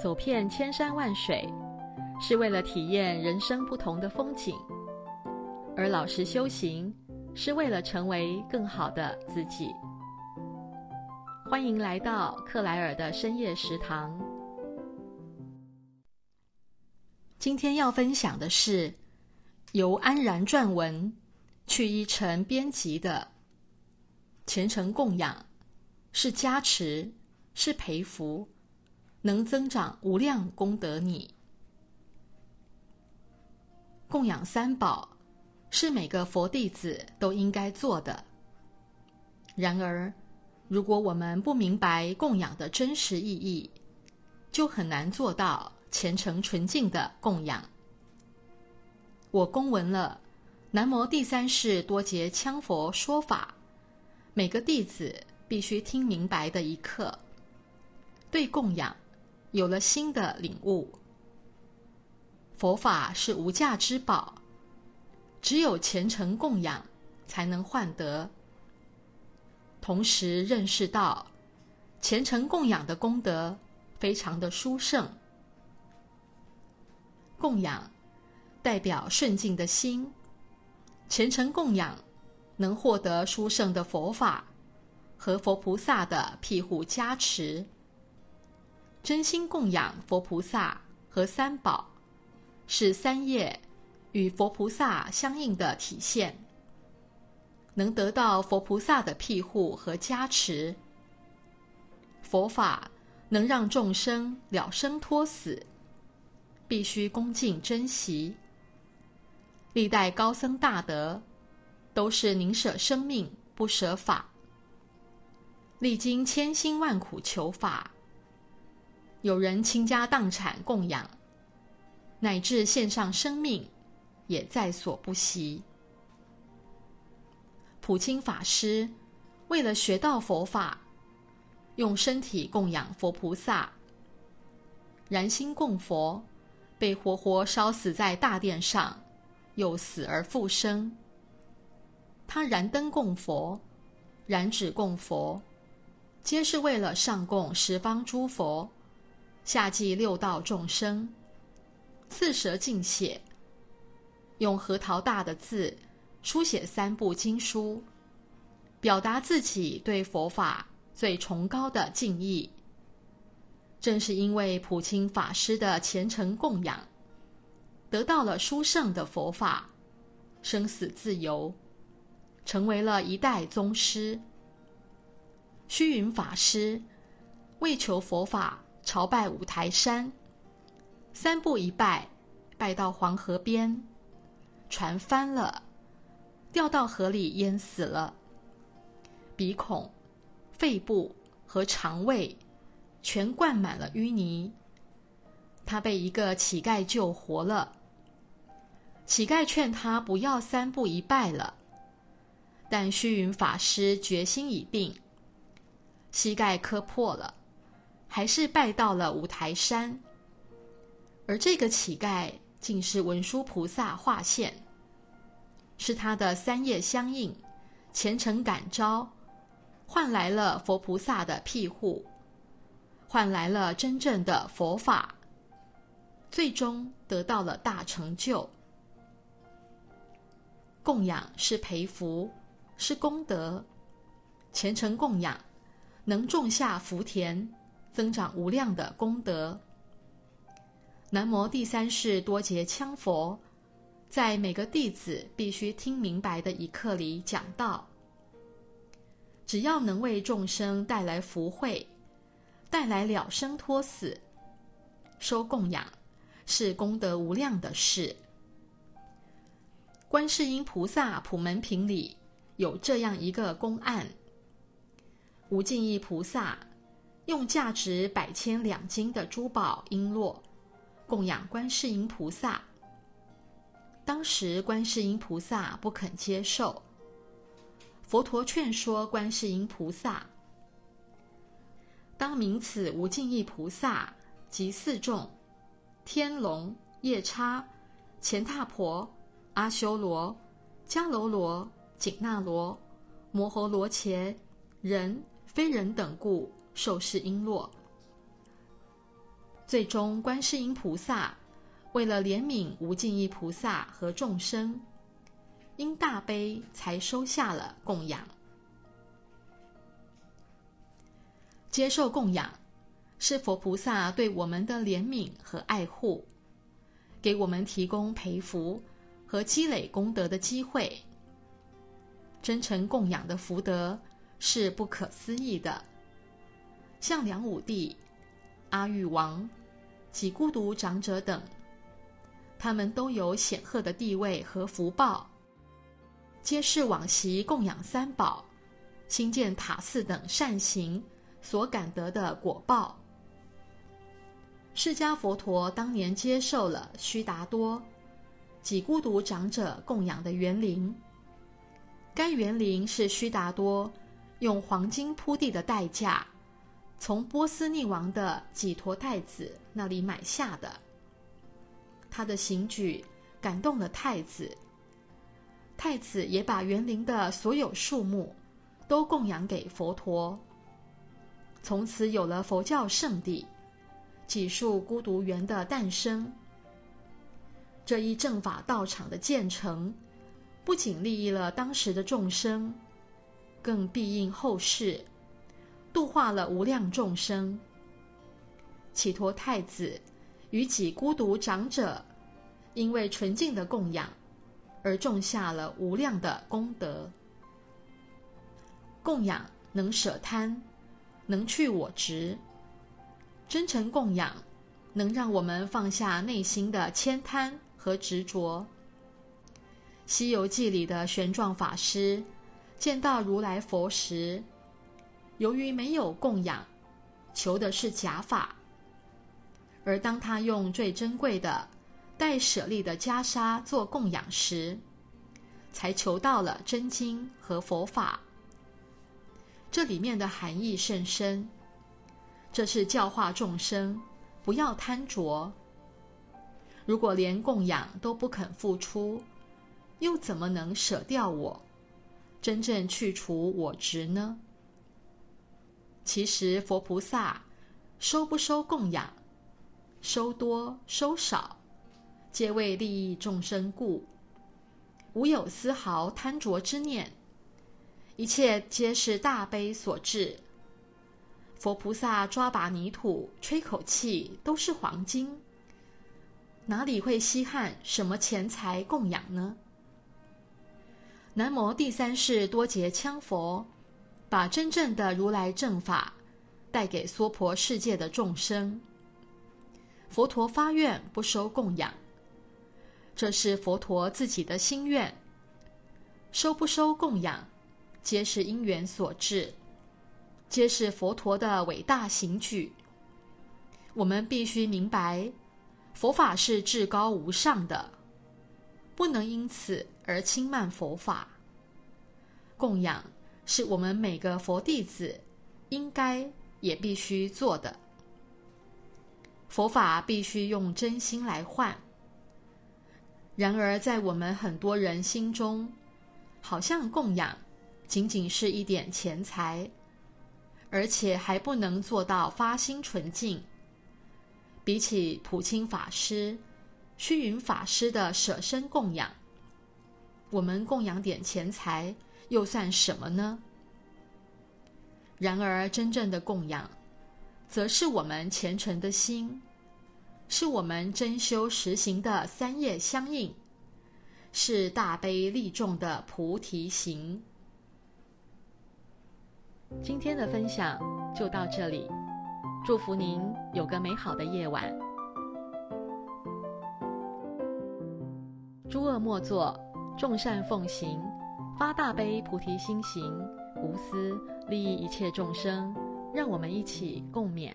走遍千山万水，是为了体验人生不同的风景；而老实修行，是为了成为更好的自己。欢迎来到克莱尔的深夜食堂。今天要分享的是由安然撰文、去一成编辑的虔诚供养，是加持，是培福。能增长无量功德你。供养三宝是每个佛弟子都应该做的。然而，如果我们不明白供养的真实意义，就很难做到虔诚纯净的供养。我公闻了南无第三世多杰羌佛说法，每个弟子必须听明白的一课，对供养。有了新的领悟，佛法是无价之宝，只有虔诚供养才能换得。同时认识到，虔诚供养的功德非常的殊胜。供养代表顺境的心，虔诚供养能获得殊胜的佛法和佛菩萨的庇护加持。真心供养佛菩萨和三宝，是三业与佛菩萨相应的体现，能得到佛菩萨的庇护和加持。佛法能让众生了生脱死，必须恭敬珍惜。历代高僧大德都是宁舍生命不舍法，历经千辛万苦求法。有人倾家荡产供养，乃至献上生命，也在所不惜。普清法师为了学到佛法，用身体供养佛菩萨，燃心供佛，被活活烧死在大殿上，又死而复生。他燃灯供佛，燃纸供佛，皆是为了上供十方诸佛。下济六道众生，刺舌尽血，用核桃大的字书写三部经书，表达自己对佛法最崇高的敬意。正是因为普清法师的虔诚供养，得到了殊胜的佛法，生死自由，成为了一代宗师。虚云法师为求佛法。朝拜五台山，三步一拜，拜到黄河边，船翻了，掉到河里淹死了。鼻孔、肺部和肠胃全灌满了淤泥。他被一个乞丐救活了。乞丐劝他不要三步一拜了，但虚云法师决心已定，膝盖磕破了。还是拜到了五台山，而这个乞丐竟是文殊菩萨化现，是他的三业相应，虔诚感召，换来了佛菩萨的庇护，换来了真正的佛法，最终得到了大成就。供养是培福，是功德，虔诚供养能种下福田。增长无量的功德。南无第三世多杰羌佛，在每个弟子必须听明白的一课里讲到：只要能为众生带来福慧，带来了生脱死，收供养是功德无量的事。观世音菩萨普门品里有这样一个公案：无尽意菩萨。用价值百千两金的珠宝璎珞供养观世音菩萨，当时观世音菩萨不肯接受。佛陀劝说观世音菩萨：当名此无尽意菩萨及四众天龙夜叉乾闼婆阿修罗迦楼罗紧那罗摩诃罗伽人非人等故。受是璎珞，最终，观世音菩萨为了怜悯无尽意菩萨和众生，因大悲才收下了供养。接受供养，是佛菩萨对我们的怜悯和爱护，给我们提供培福和积累功德的机会。真诚供养的福德是不可思议的，像梁武帝、阿育王。及孤独长者等，他们都有显赫的地位和福报，皆是往昔供养三宝、兴建塔寺等善行所感得的果报。释迦佛陀当年接受了须达多及孤独长者供养的园林，该园林是须达多用黄金铺地的代价。从波斯匿王的几陀太子那里买下的，他的行举感动了太子，太子也把园林的所有树木都供养给佛陀，从此有了佛教圣地几树孤独园的诞生。这一正法道场的建成，不仅利益了当时的众生，更庇荫后世。度化了无量众生。只陀太子与几孤独长者，因为纯净的供养，而种下了无量的功德。供养能舍贪，能去我执。真诚供养，能让我们放下内心的慳贪和执着。《西游记》里的玄奘法师见到如来佛时，由于没有供养，求的是假法；而当他用最珍贵的、带舍利的袈裟做供养时，才求到了真经和佛法。这里面的含义甚深，这是教化众生不要贪着。如果连供养都不肯付出，又怎么能舍掉我，真正去除我执呢？其实佛菩萨收不收供养，收多收少，皆为利益众生故，无有丝毫贪着之念，一切皆是大悲所致。佛菩萨抓把泥土，吹口气都是黄金，哪里会稀罕什么钱财供养呢？南无第三世多杰羌佛。把真正的如来正法带给娑婆世界的众生。佛陀发愿不收供养，这是佛陀自己的心愿。收不收供养，皆是因缘所致，皆是佛陀的伟大行举。我们必须明白，佛法是至高无上的，不能因此而轻慢佛法。供养。是我们每个佛弟子应该也必须做的。佛法必须用真心来换。然而，在我们很多人心中，好像供养仅仅是一点钱财，而且还不能做到发心纯净。比起普清法师、虚云法师的舍身供养，我们供养点钱财。又算什么呢？然而，真正的供养，则是我们虔诚的心，是我们真修实行的三业相应，是大悲利众的菩提行。今天的分享就到这里，祝福您有个美好的夜晚。诸恶莫作，众善奉行。发大悲菩提心行，无私利益一切众生，让我们一起共勉。